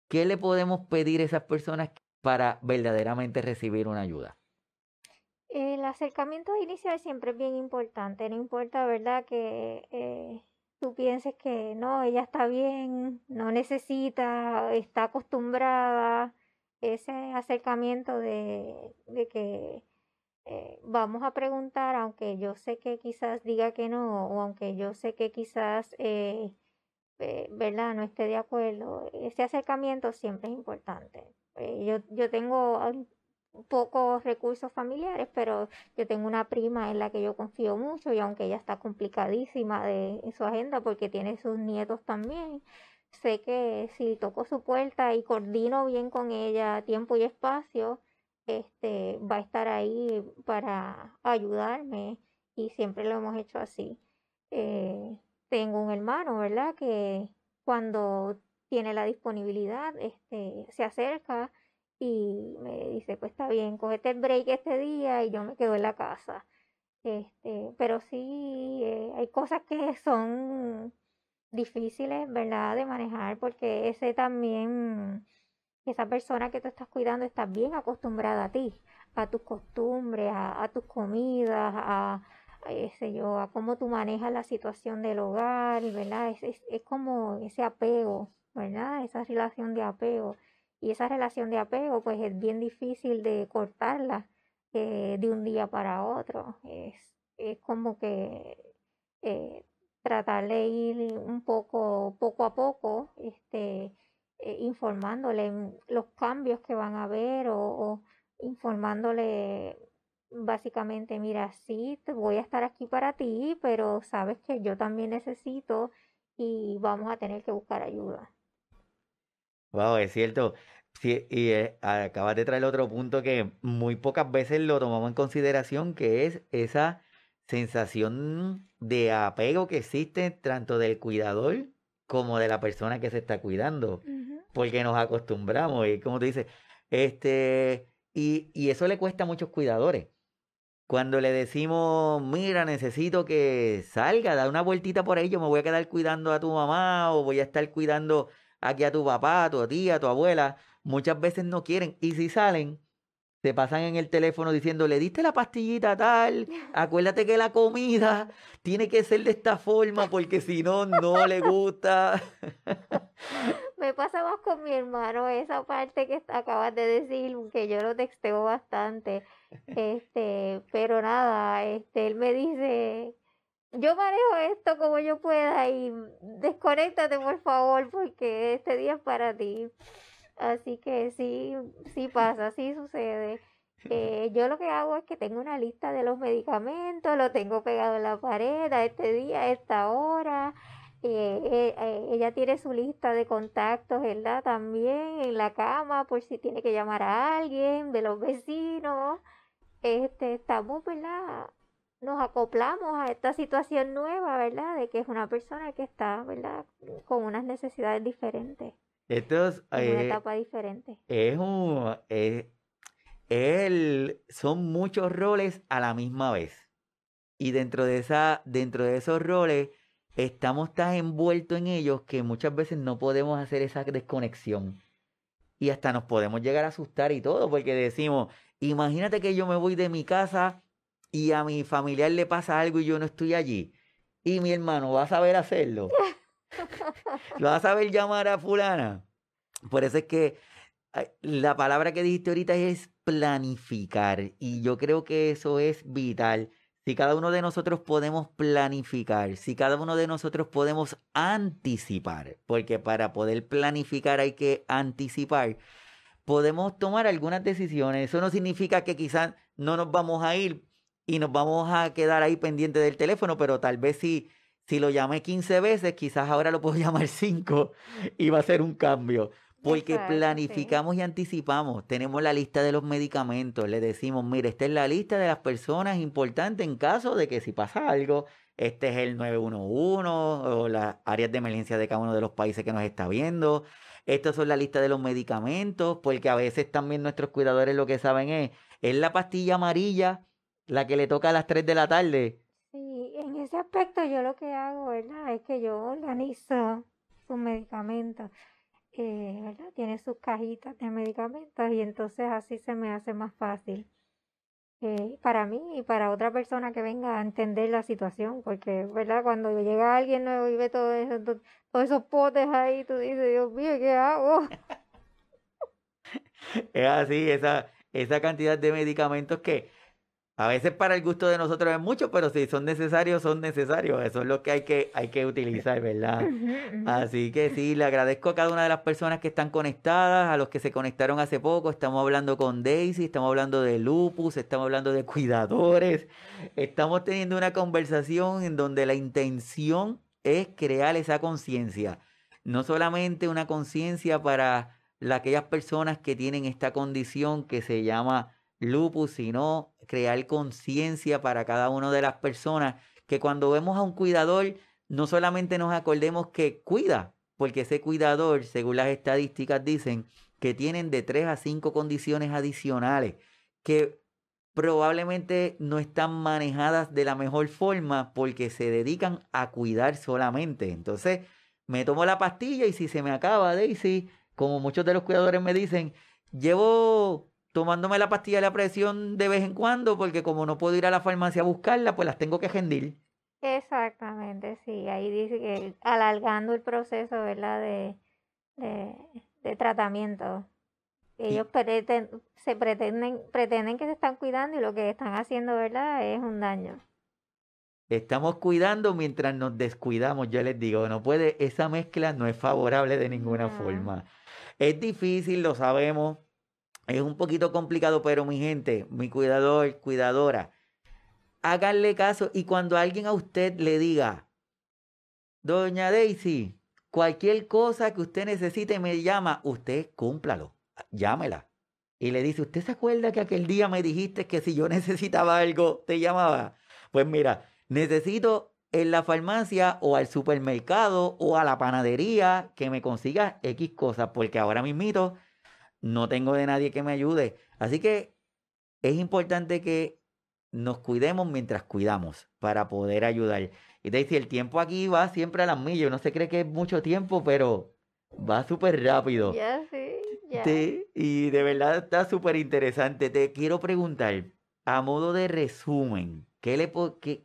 ¿qué le podemos pedir a esas personas para verdaderamente recibir una ayuda? El acercamiento inicial siempre es bien importante, no importa, ¿verdad? Que eh, tú pienses que no, ella está bien, no necesita, está acostumbrada, ese acercamiento de, de que eh, vamos a preguntar, aunque yo sé que quizás diga que no, o aunque yo sé que quizás, eh, ¿verdad? No esté de acuerdo, ese acercamiento siempre es importante. yo, yo tengo pocos recursos familiares, pero yo tengo una prima en la que yo confío mucho y aunque ella está complicadísima de, su agenda porque tiene sus nietos también, sé que si toco su puerta y coordino bien con ella tiempo y espacio, este va a estar ahí para ayudarme y siempre lo hemos hecho así. Eh, tengo un hermano, ¿verdad? Que cuando tiene la disponibilidad, este, se acerca y me dice, pues está bien, cogete el break este día y yo me quedo en la casa. Este, pero sí, eh, hay cosas que son difíciles, ¿verdad?, de manejar porque ese también, esa persona que tú estás cuidando está bien acostumbrada a ti, a tus costumbres, a, tus comidas, a, ese yo, a cómo tú manejas la situación del hogar, ¿verdad? Es, es, es como ese apego, ¿verdad? Esa relación de apego. Y esa relación de apego, pues es bien difícil de cortarla eh, de un día para otro. Es, es como que eh, tratar de ir un poco, poco a poco, este, eh, informándole los cambios que van a haber o, o, informándole básicamente, mira, sí, voy a estar aquí para ti, pero sabes que yo también necesito y vamos a tener que buscar ayuda. Wow, es cierto. Sí, y eh, acabas de traer otro punto que muy pocas veces lo tomamos en consideración, que es esa sensación de apego que existe tanto del cuidador como de la persona que se está cuidando, porque nos acostumbramos y como tú dices, este, y, y eso le cuesta a muchos cuidadores. Cuando le decimos, mira, necesito que salga, da una vueltita por ahí, yo me voy a quedar cuidando a tu mamá o voy a estar cuidando aquí a tu papá, a tu tía, a tu abuela, muchas veces no quieren. Y si salen, se pasan en el teléfono diciendo, le diste la pastillita tal, acuérdate que la comida tiene que ser de esta forma porque si no, no le gusta. Me pasa más con mi hermano, esa parte que acabas de decir, que yo lo texteo bastante, este, pero nada, este, él me dice, yo manejo esto como yo pueda y desconéctate por favor porque este día es para ti. Así que sí, sí pasa, sí sucede. Eh, yo lo que hago es que tengo una lista de los medicamentos, lo tengo pegado en la pared a este día, a esta hora. Eh, eh, ella tiene su lista de contactos, ¿verdad? También en la cama, por si tiene que llamar a alguien de los vecinos. Este, estamos, ¿verdad? Nos acoplamos a esta situación nueva, ¿verdad? De que es una persona que está, ¿verdad? Con unas necesidades diferentes. Esto es una eh, etapa diferente. Es un. el, son muchos roles a la misma vez. Y dentro de, esa, dentro de esos roles estamos tan envueltos en ellos que muchas veces no podemos hacer esa desconexión. Y hasta nos podemos llegar a asustar y todo, porque decimos, imagínate que yo me voy de mi casa y a mi familiar le pasa algo y yo no estoy allí. Y mi hermano va a saber hacerlo. ¿Lo vas a saber llamar a fulana? Por eso es que la palabra que dijiste ahorita es planificar. Y yo creo que eso es vital. Si cada uno de nosotros podemos planificar, si cada uno de nosotros podemos anticipar, porque para poder planificar hay que anticipar, podemos tomar algunas decisiones. Eso no significa que quizás no nos vamos a ir y nos vamos a quedar ahí pendiente del teléfono, pero tal vez si si lo llamé 15 veces, quizás ahora lo puedo llamar 5 y va a ser un cambio. Porque planificamos y anticipamos. Tenemos la lista de los medicamentos. Le decimos, mire, esta es la lista de las personas importantes en caso de que si pasa algo, este es el 911 o las áreas de emergencia de cada uno de los países que nos está viendo. Estas son la lista de los medicamentos, porque a veces también nuestros cuidadores lo que saben es, es la pastilla amarilla la que le toca a las 3 de la tarde ese aspecto yo lo que hago, ¿verdad? Es que yo organizo sus medicamentos, eh, ¿verdad? Tiene sus cajitas de medicamentos y entonces así se me hace más fácil. Eh, para mí y para otra persona que venga a entender la situación, porque, ¿verdad? Cuando llega alguien nuevo y ve todo eso, todos esos potes ahí, tú dices, Dios mío, ¿qué hago? es así, esa, esa cantidad de medicamentos que a veces para el gusto de nosotros es mucho, pero si son necesarios, son necesarios. Eso es lo que hay que, hay que utilizar, ¿verdad? Así que sí, le agradezco a cada una de las personas que están conectadas, a los que se conectaron hace poco. Estamos hablando con Daisy, estamos hablando de lupus, estamos hablando de cuidadores. Estamos teniendo una conversación en donde la intención es crear esa conciencia. No solamente una conciencia para aquellas personas que tienen esta condición que se llama lupus, sino crear conciencia para cada una de las personas, que cuando vemos a un cuidador, no solamente nos acordemos que cuida, porque ese cuidador, según las estadísticas, dicen que tienen de tres a cinco condiciones adicionales que probablemente no están manejadas de la mejor forma porque se dedican a cuidar solamente. Entonces, me tomo la pastilla y si se me acaba, Daisy, como muchos de los cuidadores me dicen, llevo tomándome la pastilla de la presión de vez en cuando, porque como no puedo ir a la farmacia a buscarla, pues las tengo que rendir. Exactamente, sí. Ahí dice que alargando el proceso, ¿verdad? De, de, tratamiento. Ellos se pretenden, pretenden que se están cuidando y lo que están haciendo, ¿verdad? Es un daño. Estamos cuidando mientras nos descuidamos, yo les digo, no puede, esa mezcla no es favorable de ninguna forma. Es difícil, lo sabemos, es un poquito complicado, pero mi gente, mi cuidador, cuidadora, háganle caso y cuando alguien a usted le diga, Doña Daisy, cualquier cosa que usted necesite me llama, usted cúmplalo. llámela. Y le dice, ¿usted se acuerda que aquel día me dijiste que si yo necesitaba algo, te llamaba? Pues mira, necesito en la farmacia o al supermercado o a la panadería que me consiga X cosas, porque ahora mismito no tengo de nadie que me ayude. Así que es importante que nos cuidemos mientras cuidamos para poder ayudar. Y te dice, el tiempo aquí va siempre a las millas. No se cree que es mucho tiempo, pero va súper rápido. Ya, sí, ya. Sí, y de verdad está súper interesante. Te quiero preguntar, a modo de resumen, ¿qué le, po- qué,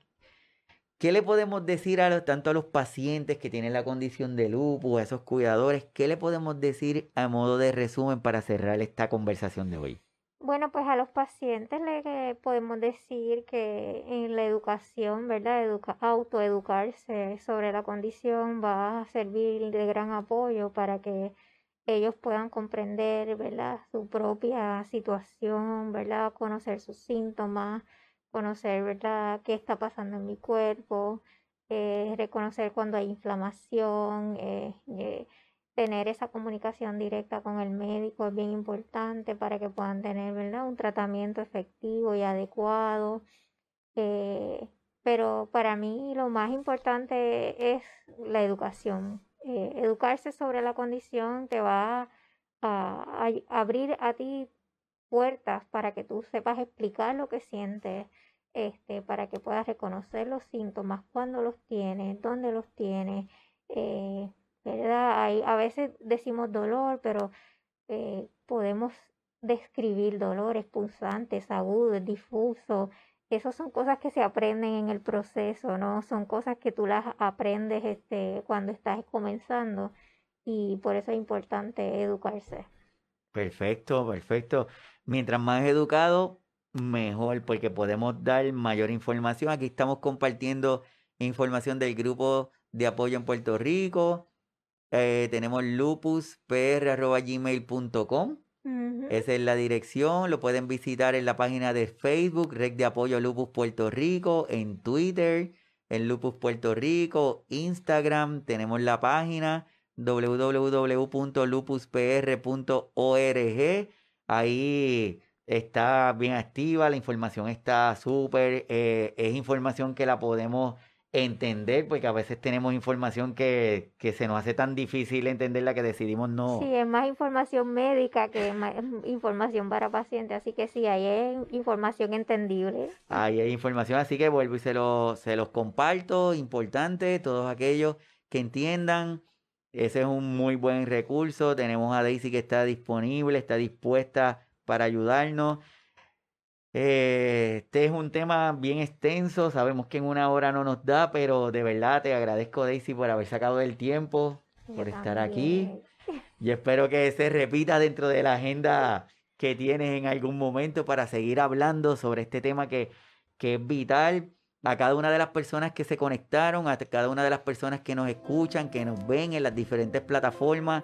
qué le podemos decir a los, tanto a los pacientes que tienen la condición de lupus, a esos cuidadores? ¿Qué le podemos decir a modo de resumen para cerrar esta conversación de hoy? Bueno, pues a los pacientes le podemos decir que en la educación, ¿verdad? Educa- autoeducarse sobre la condición va a servir de gran apoyo para que ellos puedan comprender, ¿verdad? Su propia situación, ¿verdad? Conocer sus síntomas, conocer, ¿verdad? ¿Qué está pasando en mi cuerpo? eh, reconocer cuando hay inflamación, eh, eh, tener esa comunicación directa con el médico es bien importante para que puedan tener, ¿verdad? Un tratamiento efectivo y adecuado. Pero para mí lo más importante es la educación. Educarse sobre la condición te va a abrir a ti puertas para que tú sepas explicar lo que sientes, este, para que puedas reconocer los síntomas, cuándo los tienes, dónde los tienes, eh, ¿verdad? Hay, a veces decimos dolor, pero eh, podemos describir dolores punzantes, agudos, difusos. Esas son cosas que se aprenden en el proceso, ¿no? Son cosas que tú las aprendes este, cuando estás comenzando y por eso es importante educarse. Perfecto, perfecto. Mientras más educado, mejor, porque podemos dar mayor información. Aquí estamos compartiendo información del grupo de apoyo en Puerto Rico. Eh, tenemos lupuspr.gmail.com. Esa es la dirección. Lo pueden visitar en la página de Facebook, Red de Apoyo Lupus Puerto Rico, en Twitter, en Lupus Puerto Rico, Instagram. Tenemos la página www.lupuspr.org. Ahí está bien activa, la información está súper, eh, es información que la podemos entender, porque a veces tenemos información que, que se nos hace tan difícil entenderla que decidimos no. Sí, es más información médica que ma- información para pacientes, así que sí, ahí es información entendible. Ahí hay información, así que vuelvo y se, lo- se los comparto. Importante, todos aquellos que entiendan. Ese es un muy buen recurso. Tenemos a Daisy que está disponible, está dispuesta para ayudarnos. Eh, este es un tema bien extenso. Sabemos que en una hora no nos da, pero de verdad te agradezco, Daisy, por haber sacado el tiempo, Yo por estar aquí. Y espero que se repita dentro de la agenda que tienes en algún momento para seguir hablando sobre este tema que, que es vital a cada una de las personas que se conectaron, a cada una de las personas que nos escuchan, que nos ven en las diferentes plataformas.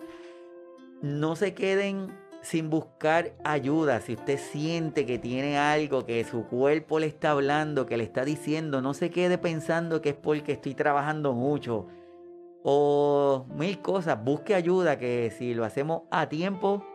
No se queden sin buscar ayuda. Si usted siente que tiene algo, que su cuerpo le está hablando, que le está diciendo, no se quede pensando que es porque estoy trabajando mucho o mil cosas. Busque ayuda que si lo hacemos a tiempo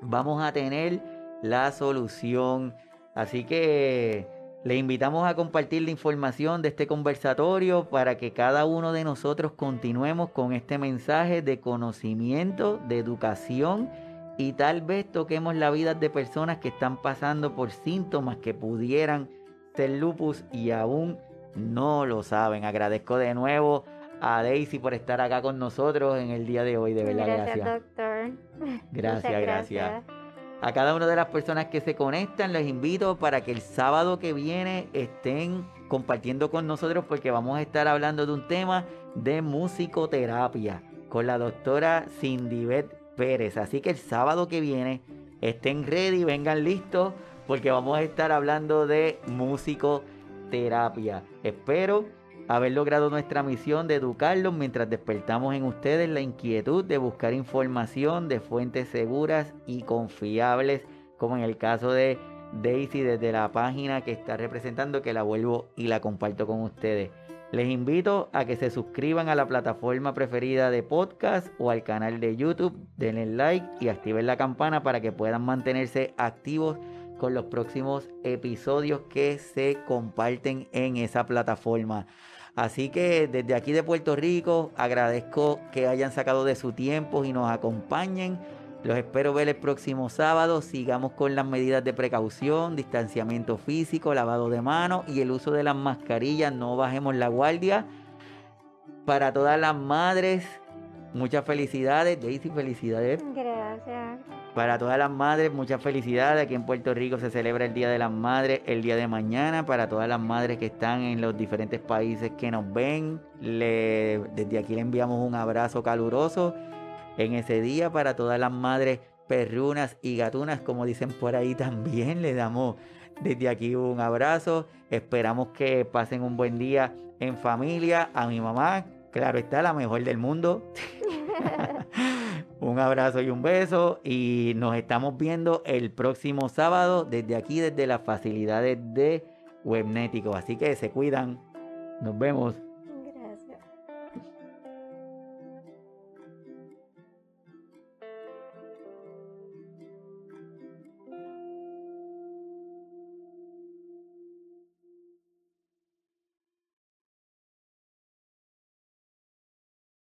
vamos a tener la solución. Así que le invitamos a compartir la información de este conversatorio para que cada uno de nosotros continuemos con este mensaje de conocimiento, de educación y tal vez toquemos la vida de personas que están pasando por síntomas que pudieran ser lupus y aún no lo saben. Agradezco de nuevo a Daisy por estar acá con nosotros en el día de hoy. De verdad, Gracias, gracias. doctor. Gracias, Muchas gracias. A cada una de las personas que se conectan, les invito para que el sábado que viene estén compartiendo con nosotros porque vamos a estar hablando de un tema de musicoterapia con la doctora Cindy Pérez. Así que el sábado que viene estén ready, vengan listos porque vamos a estar hablando de musicoterapia. Espero haber logrado nuestra misión de educarlos mientras despertamos en ustedes la inquietud de buscar información de fuentes seguras y confiables, como en el caso de Daisy desde la página que está representando, que la vuelvo y la comparto con ustedes. Les invito a que se suscriban a la plataforma preferida de podcast o al canal de YouTube, denle like y activen la campana para que puedan mantenerse activos con los próximos episodios que se comparten en esa plataforma. Así que desde aquí de Puerto Rico agradezco que hayan sacado de su tiempo y nos acompañen. Los espero ver el próximo sábado. Sigamos con las medidas de precaución, distanciamiento físico, lavado de manos y el uso de las mascarillas. No bajemos la guardia. Para todas las madres, muchas felicidades. Daisy, felicidades. Gracias. Para todas las madres, muchas felicidades. Aquí en Puerto Rico se celebra el Día de las Madres el día de mañana. Para todas las madres que están en los diferentes países que nos ven, desde aquí le enviamos un abrazo caluroso en ese día. Para todas las madres perrunas y gatunas, como dicen por ahí también, le damos desde aquí un abrazo. Esperamos que pasen un buen día en familia. A mi mamá, claro está, la mejor del mundo. un abrazo y un beso y nos estamos viendo el próximo sábado desde aquí, desde las facilidades de Webnético. Así que se cuidan. Nos vemos.